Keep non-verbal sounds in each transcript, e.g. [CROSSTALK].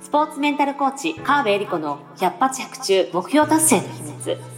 スポーツメンタルコーチ、川辺恵里子の百発百中目標達成の秘密。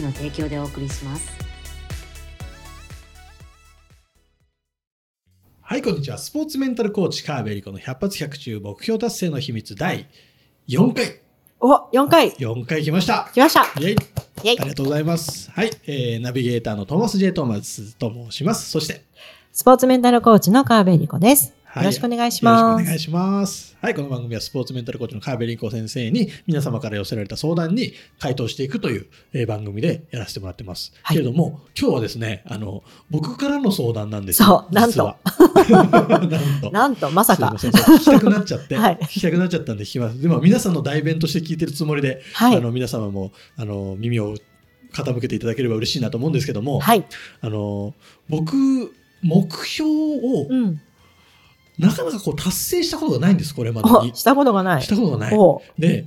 の提供でお送りします。はい、こんにちは。スポーツメンタルコーチ、川辺理子の100発100中目標達成の秘密第4回。お、4回4回来ました。来ましたイェイイェイありがとうございます。はい、えー、ナビゲーターのトーマス・ジェイ・トーマスと申します。そして、スポーツメンタルコーチの川辺理子です。はいよろしくお願いします。よろしくお願いします。はい、この番組はスポーツメンタルコーチの川辺理子先生に皆様から寄せられた相談に回答していくという、えー番組でやらせてもらってます。はいけれども、今日はですね、あの、僕からの相談なんですよ。そうなんと [LAUGHS] なんと。なんと、まさか。すいませんそう聞きたくなっちゃって、[LAUGHS] はい聞きたくなっちゃったんで聞きます。でも皆さんの代弁として聞いてるつもりで、はいあの皆様もあの耳を傾けていただければ嬉しいなと思うんですけども、はい。あの僕目標をうん。なかなかこう達成したことがないんですこれまでにお、したことがない。したことがない。おで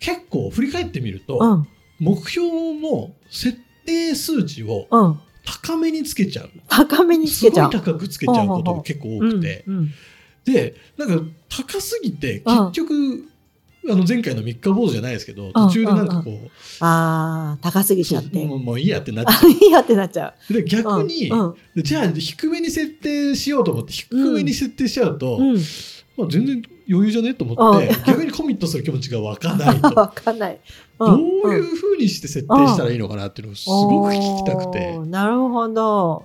結構振り返ってみると、うん。目標も設定数値をうん。高めにつけちゃう。高めにつけちゃう。すごい高くつけちゃうことが結構多くて、でなんか高すぎて結局、あの前回の三日坊主じゃないですけど途中でなんかこう,、ああ、高すぎちゃっても。ういいやってなっちあゃいいやってなっちゃうでう。逆に、うん。でじゃあ低めに設定しようと思って低めに設定しちゃうと、うん。まあ、全然余裕じゃねと思って、うん逆にコミットする気持ちが湧かないと。[LAUGHS] わかんない。どういううふうにして設定したらいいのかなっていうのをすごく聞きたくて、なるほど。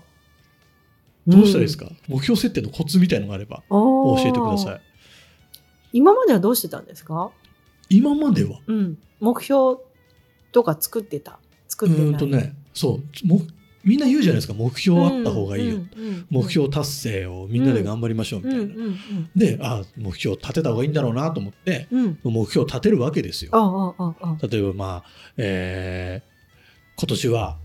どうしたらいいですか、目標設定のコツみたいのがあれば教えてください。今まではどうしてたんですか？今までは？うん。目標とか作ってた。作うってない。ーんとね。そう。もみんな言うじゃないですか。目標あった方がいいよ、うんうんうん目標達成をみんなで頑張りましょうみたいな、うんうんうん。であ目標立てた方がいいんだろうなと思ってうん。目標を立てるわけですよ。あああああ例えばまあ、えー今年は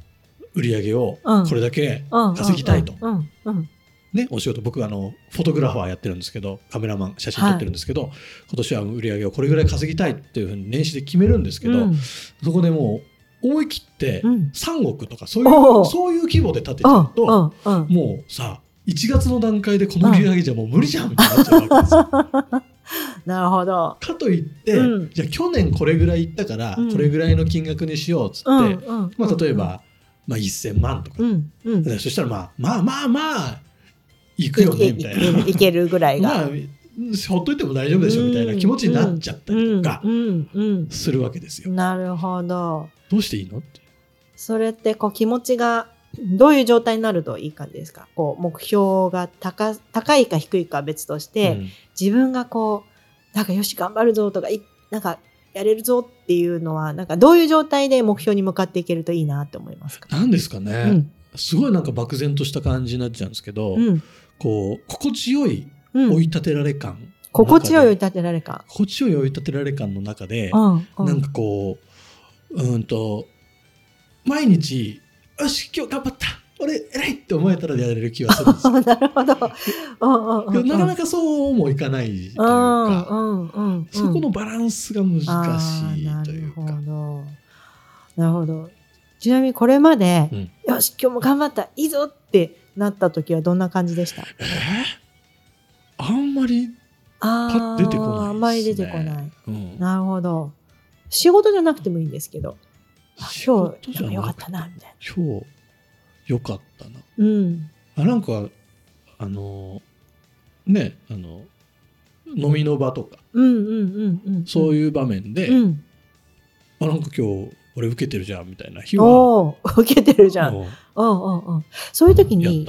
売り上げをうん。これだけあ。稼ぎたいと、うんうんね、お仕事僕あのフォトグラファーやってるんですけどカメラマン写真撮ってるんですけど、今年は売り上げをこれぐらい稼ぎたいっていうふうに年始で決めるんですけど、うん。そこでもう思い切ってうん。3億とかそういう,、おうそういう規模で立てちゃうと、もうさ1月の段階でこの売り上げじゃもう無理じゃんみたいになっちゃうわけですよ。[LAUGHS] なるほど。かといって、うん。じゃあ去年これぐらいいったから、うん。これぐらいの金額にしようっつって、まあ、例えば、まあ、1000万とか、そしたらまあまあまあまあいくよねみたいな。いいけるぐらいが。まあほっといても大丈夫でしょみたいな気持ちになっちゃったりとかするわけですよ。うんなるほど。どうしていいの？って。それってこう気持ちがどういう状態になるといい感じですか？こう目標が高高いか低いかは別として、うん自分がこうなんかよし頑張るぞとかいなんかやれるぞっていうのはなんかどういう状態で目標に向かっていけるといいなって思いますか、なんですかね、うん。すごいなんか漠然とした感じになっちゃうんですけど、うんこう心地よいうん。追い立てられ感、心地よい追いい立てられ感。心地よい追い立てられ感の中で、うんうん。なんかこううーんと毎日よし今日頑張った。俺偉いって思えたらやれる気がするんですよ。[LAUGHS] なるほど。うんうんうん。うんなかなかそうもいかないといううんか、うんうんうん。そこのバランスが難しいというか。なるほど。なるほど。ちなみにこれまで、うん。よし今日も頑張ったいいぞってなった時はどんな感じでした？えー？あんまり、あ出てこないねあんまり出てこない。うんなるほど。仕事じゃなくてもいいんですけど、今日でもよかったなみたい今日よかったなな。うん。あなんかあのねあの飲みの場とかうんうんうんうん。そういいう場面で、うん。あなんか今日俺受けてるじゃんみたいな日は受けてるじゃん。うんうんうんうん。そういう時に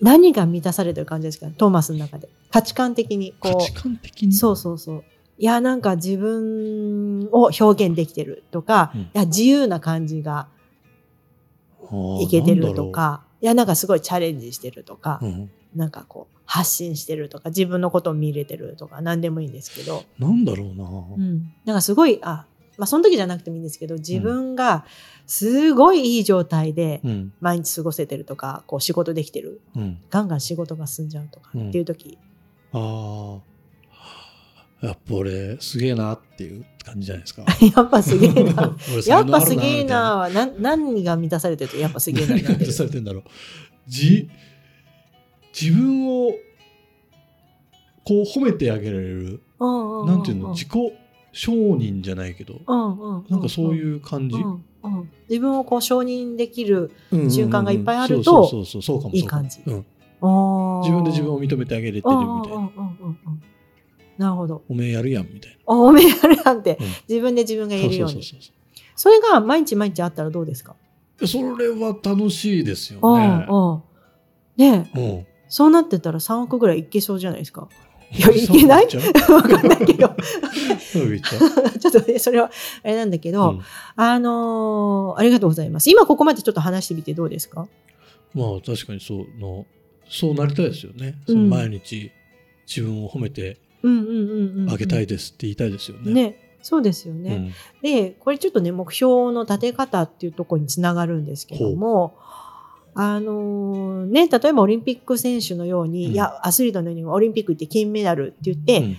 何が満たされてる感じですかトーマスの中で。価値観的にこう。な価値観的に？そうそうそう。いや、なんか自分を表現できてるとか、うんいや、自由な感じがいけてるとか、いや、なんかすごいチャレンジしてるとか、うんなんかこう発信してるとか自分のことを見れてるとか何でもいいんですけど、なんだろうな。うん、なんかすごいあまあその時じゃなくてもいいんですけど自分がすごいいい状態でうん。毎日過ごせてるとかこう仕事できてるうん。ガンガン仕事が進んじゃうとかっていう時、ああ。やっぱ俺、すげえなっていう感じじゃないですか。[LAUGHS] やっぱすげえな [LAUGHS] 俺やっぱすげえなはな何が満たされてるとやっぱすげえな。何が満たされてんだろう。じ、自分を、こう褒めてあげられる、ななんていうの、自己承認じゃないけど、なんかそうういう感じ？んうんうん自分をこう承認できるうんうんうん瞬間がいっぱいあるといい感じうん。自自分で自分を認めてあげれてるみたいな。うんうんうんうんうんなるほど。おめえやるやんみたいな。おめえやるなんて、うん自分で自分が言えるように。それが毎日毎日あったらどうですか？それは楽しいですようんね。うん。ね。そうなってたら3億ぐらいいけそうじゃないですか。いやいけない？わかんないけど。[LAUGHS] ちょっとね、それはあれなんだけど、うんあのーありがとうございます。今ここまでちょっと話してみてどうですか？まあ確かにそうの、そうなりたいですよね。うんその毎日自分を褒めて。あげたいですって言いたいですよね。ね。そうですようね。んで、これちょっとね、目標の立て方っていうところにつながるんですけども、あのーね、例えばオリンピック選手のように、うん。いや、アスリートのようにオリンピック行って金メダルって言って、うん。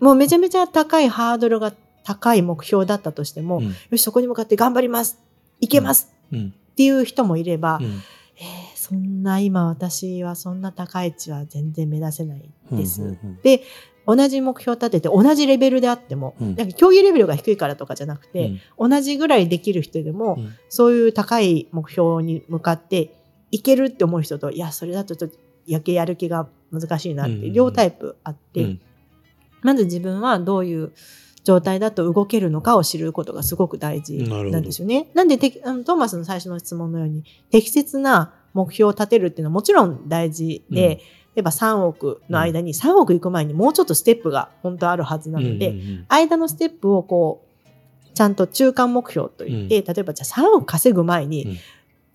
もうめちゃめちゃ高いハードルが高い目標だったとしても、うん。よし、そこに向かって頑張りますいけます、うん。っていう人もいれば、うん。えーそんな今私はそんな高い値は全然目指せないです。うんうん。で、同じ目標を立てて同じレベルであっても、うん。なんか競技レベルが低いからとかじゃなくて、うん。同じぐらいできる人でも、うん。そういう高い目標に向かっていけるって思う人と、いや、それだとちょっとやけやる気が難しいなって、両タイプあって、うん。まず自分はどういう状態だと動けるのかを知ることがすごごく大事なんですよね。なんでてあのトーマスの最初の質問のように適切な目標を立てるっていうのはもちろん大事で、うん。例えば3億の間に3億行く前にもうちょっとステップが本当あるはずなので、間のステップをこうちゃんと中間目標といって、例えばじゃあ3億稼ぐ前に、うん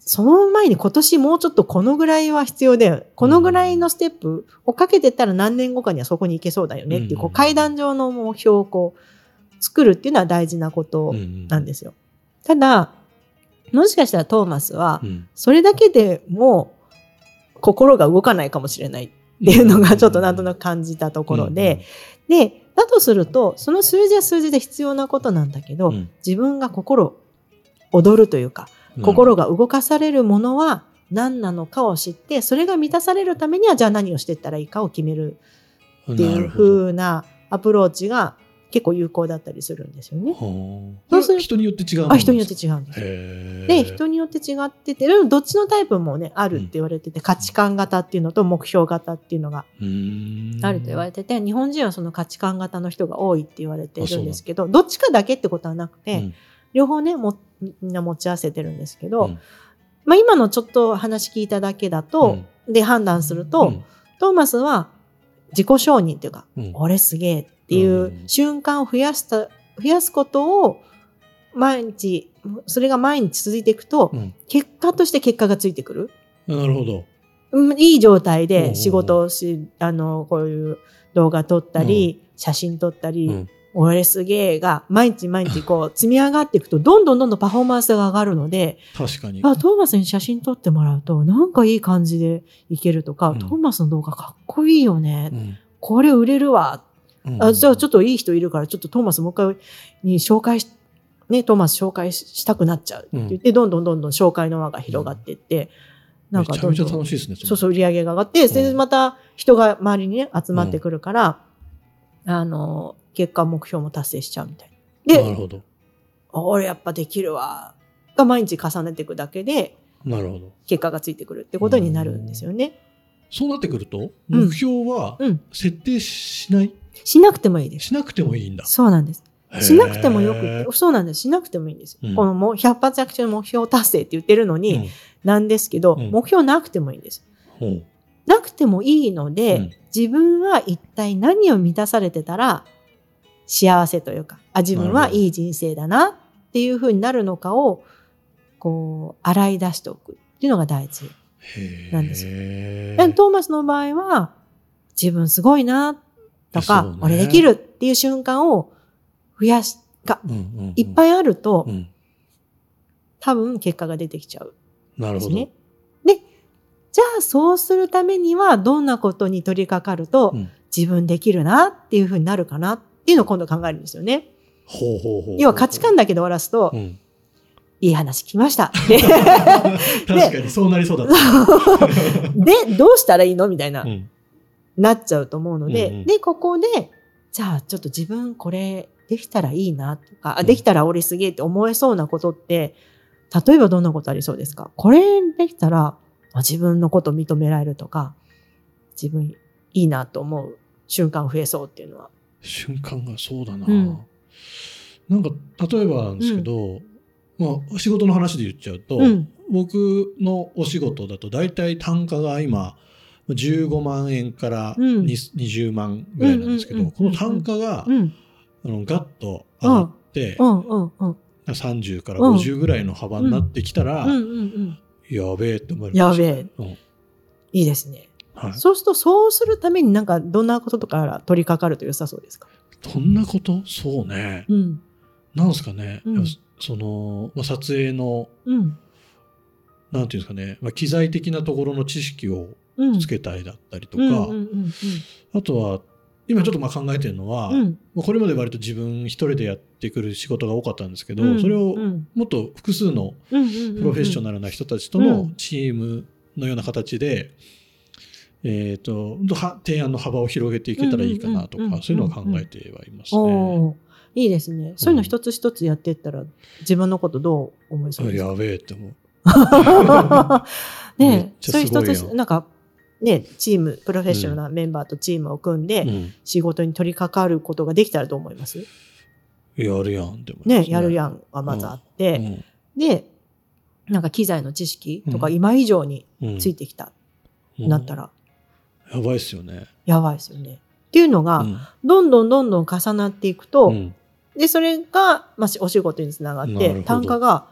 その前に今年もうちょっとこのぐらいは必要だよ。このぐらいのステップをかけてったら何年後かにはそこに行けそうだよねっていう、こう階段上の目標をこう作るっていうのは大事なことなんですよ。ただ、もしかしたらトーマスはう、ん。それだけでも心が動かないかもしれないっていうのがちょっとなんとなく感じたところで、で、だとすると、その数字は数字で必要なことなんだけど、うん。自分が心躍るというか、うん心が動かされるものは何なのかを知って、それが満たされるためにはじゃあ何をしていったらいいかを決める。っていう風なアプローチが結構有効だったりするんですよね。はあそうする人によって違うあ人によって違うんです。で、人によって違ってて、どっちのタイプもね、あるって言われてて、価値観型っていうのと目標型っていうのがあると言われてて、日本人はその価値観型の人が多いって言われてるんですけど、どっちかだけってことはなくて、うん両方ねもみんな持ち合わせてるんですけど、うん。まあ、今のちょっと話聞いただけだと、で判断すると、うん。トーマスは自己承認っていうか、うん俺すげえっていう瞬間を増やした増やすことを毎日それが毎日続いていくと、うん。結果として結果がついてくる。なるほど。うんいい状態うんうんうんで仕事をし、あの、こういう動画撮ったり、写真撮ったり、うん俺すげえが、毎日毎日こう積み上がっていくと、どんどんどんどんパフォーマンスが上がるので、確かに。あ、トーマスに写真撮ってもらうと、なんかいい感じでいけるとか、うんトーマスの動画かっこいいよね。うんこれ売れるわ。うんあ、じゃあちょっといい人いるから、ちょっとトーマスもう一回に紹介し、ね、トーマス紹介ししたくなっちゃうって言って、どんどんどんどん紹介の輪が広がっていって、なんかめちゃめちゃどんどん楽しいですね。そうそう、売り上げが上がって、それでまた人が周りにね、集まってくるから、あの、結果目標も達成しちゃうみたいな。で、なるほど。俺やっぱできるわ。が毎日重ねていくだけで、なるほど。結果がついてくるってことになるんですよね。そうなってくると、うん目標はうん。設定しない、しなくてもいいです。しなくてもいいんだ。そうなんです。しなくてもよくそうなんです。しなくてもいいんです。うんこのもう100発100中の目標達成って言ってるのに、うんなんですけど、うん目標なくてもいいんです。なくてもいいので、うん自分は一体何を満たされてたら幸せというか、あ、自分はいい人生だなっていうふうになるのかを、こう、洗い出しておくっていうのが大事。なんですよへでトーマスの場合は、自分すごいな、とか、ね俺できるっていう瞬間を増やし、が、うんうんうんいっぱいあると、うん多分結果が出てきちゃう。なるほど。ですね。で、じゃあそうするためにはどんなことに取り掛かるとうん自分できるなっていうふうになるかなっていうのを今度考えるんですよね。ほうほうほう。要は価値観だけで終わらすと、うん。いい話聞きました。[LAUGHS] で確かにそうなりそうだった。で、どうしたらいいの？みたいな、うんなっちゃうと思うので、うんうんで、ここで、じゃあちょっと自分これできたらいいなとか、あうんできたら俺すげえって思えそうなことって、例えばどんなことありそうですか？これできたら、あ自分のこと認められるとか、自分いいなと思う瞬間増えそうっていうのは。瞬間がそうだな。うんなんか例えばなんですけど、まあ仕事の話で言っちゃうと、うん。僕のお仕事だと大体単価が今15万円からうん20 20万ぐらいなんですけど、この単価が、うん。あのガッと上がって、うん。うん。うん。30から50ぐらいの幅になってきたら。やべえって思いやました。べえ。うんいいですね。はい、そうすると、そうするためになんかどんなこととか取り掛かると良さそうですか？どんなこと？そうね。うん。なんですかね？うん。その、まあ、撮影の、うん。なんていうんですかね、まあ、機材的なところの知識をうん。つけたいだったりとか、あとは、今ちょっとまあ考えてるのは、うん。これまで割と自分一人でやってくる仕事が多かったんですけど、うん。それをうん。もっと複数のプロフェッショナルな人たちとうのん。チームのような形で、えっ、と、は提案の幅を広げていけたらいいかなとうんうんうんうんか、そういうのは考えてはいますね。いいですね。そういうの一つ一つやっていったら、自分のことどう思いそうですか？やべえって思う。ねそういう一つ、なんか、ね、チーム、プロフェッショナルなメンバーとチームを組んで、うん。仕事に取り掛かることができたらどう思います？やるやんって思いねますやるやんはまずあって、で、なんか機材の知識とかうん。今以上にうん。ついてきた、うん。なったら、やばいっすよね。やばいですよね。っていうのが、うんどんどんどんどん重なっていくと、うんで、それが、まあ、しお仕事につながって単価が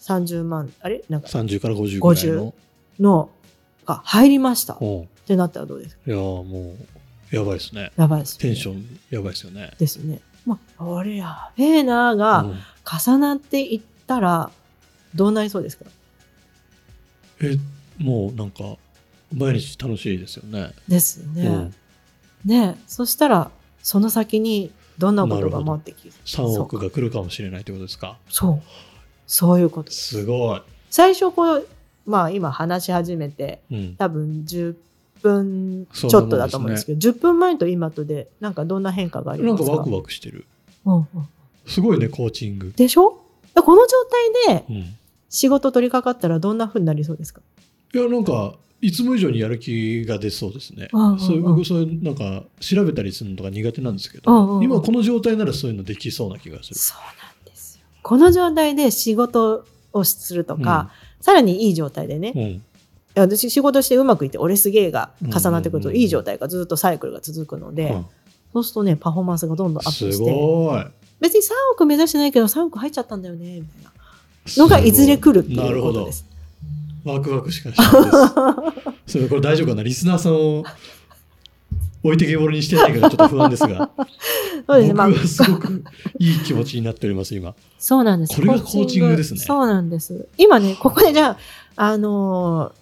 30万、あれ？なんか、30から50ぐらいの。の、が入りました。っうんてなったらどうですか？いやーもう、やばいですね。やばいです、ね。テンションやばいですよね。ですね。まあ、俺やべえなーが、うん重なっていったら、どうなりそうですか？え、もうなんか、毎日楽しいですよね。ですね。うんねそしたら、その先にどんなことが待ってきる3億が来るかもしれないってことですか？そう。そういうこと。すごい。最初、こう、まあ今話し始めて、うん。多分10分ちょっとだと思うんですけど、10分前と今とで、なんかどんな変化がありますか？なんかワクワクしてる。うんうんすごいね、コーチング。でしょ？でこの状態で仕事取り掛かったらどんな風になりそうですか？や、なんか、いつも以上にやる気が出そうですね。そういう、僕そういう、なんか、調べたりするのとか苦手なんですけど、今この状態ならそういうのできそうな気がする。そうなんですよ。この状態で仕事をするとか、さらにいい状態でね。私仕事してうまくいって俺すげえが重なってくるといい状態がずっとサイクルが続くので、うんそうするとねパフォーマンスがどんどんアップすしてごい。別に3億目指してないけど3億入っちゃったんだよねみたいなのがいずれ来るってないるほどうことで。す。ワクワクしかしないです。[LAUGHS] それこれ大丈夫かな？リスナーさんを置いてけぼりにしてないからちょっと不安ですが、[LAUGHS] そうですね。まあ僕はすごくいい気持ちになっております、今。そうなんです。これがコーチングですねそうなんです。今ね、ここでじゃあ、あの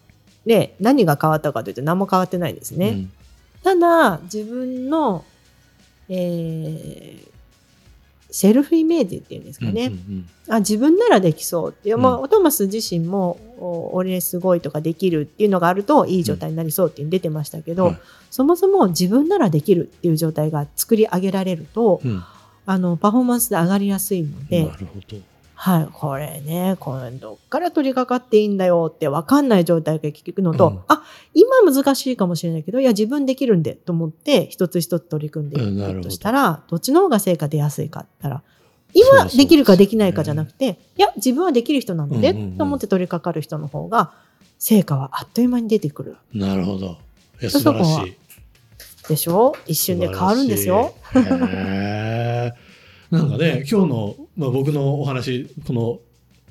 ーね、何が変わったかというと何も変わってないんですね。うんただ、自分の、えーセルフイメージっていうんですかね。うんうんあ自分ならできそうっていう、まあうトーマス自身もお俺すごいとかできるっていうのがあるといい状態になりそうっていうの出てましたけど、はいそもそも自分ならできるっていう状態が作り上げられると、うんうん。あのパフォーマンスで上がりやすいので、なるほど。はい、これね、これどっから取り掛かっていいんだよって分かんない状態が聞くのと、うん。あ、今難しいかもしれないけど、いや、自分できるんでと思って、一つ一つ取り組んでいくとしたら、どっちの方が成果出やすいかったら、今できるかできないかじゃなくて、いや、自分はできる人なので、と思って取り掛かる人の方が、成果はあっという間に出てくる。なるほど。いや、そ素晴らしい。でしょ？一瞬で変わるんですよ。へーなんかね、今日の、まあ、僕のお話、この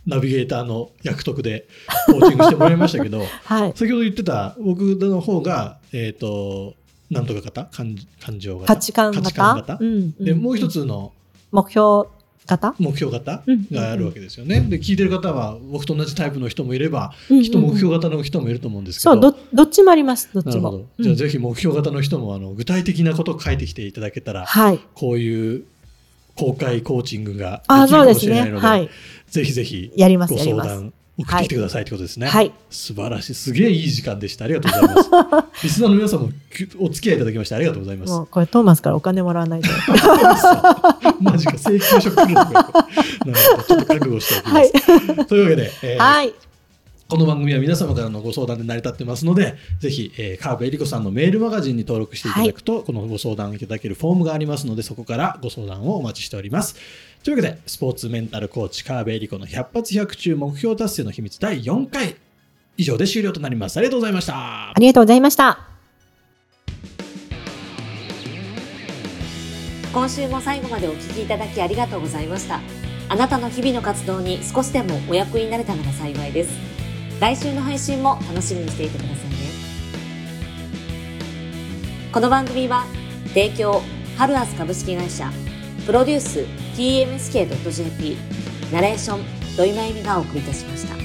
ナビゲーターの役得でコーチングしてもらいましたけど、[LAUGHS] はい。先ほど言ってた僕の方が、えっ、と、なんとか型？感感情型？価値観型？価値観型？うんうんで、もう一つの目標型？目標型うんがあるわけですよね。で、聞いてる方は僕と同じタイプの人もいれば、うんうんうんきっと目標型の人もいると思うんですけど。そう、ど、どっちもあります。どっちもなるほど。。じゃあうんぜひ目標型の人もあの具体的なことを書いてきていただけたら、はい。こういう公開コーチングがであ、きるか。もしれないので、はい。ぜひぜひご。相談送ってきてくださいってことですね。はい。素晴らしい。すげえいい時間でした。ありがとうございます。[LAUGHS] リスナーの皆さんもお付き合いいただきましてありがとうございます。もう、これトーマスからお金もらわないと。マジか、請求書来るのかよ。なるほど。ちょっと覚悟しておきます。はい。というわけで、えーはい。この番組は皆様からのご相談で成り立ってますので、ぜひ、えー、川辺恵理子さんのメールマガジンに登録していただくと、このご相談いただけるフォームがありますので、そこからご相談をお待ちしております。というわけで、スポーツメンタルコーチ川辺恵理子の100発100中目標達成の秘密第4回以上で終了となります。ありがとうございましたあ。りがとうございました。今週も最後までお聞きいただきありがとうございました。あなたの日々の活動に少しでもお役になれたなら幸いです。来週の配信も楽しみにしていてくださいね。この番組は、提供、ハルアス株式会社、プロデュース、tmsk.jp、ナレーション、土井真由美がお送りいたしました。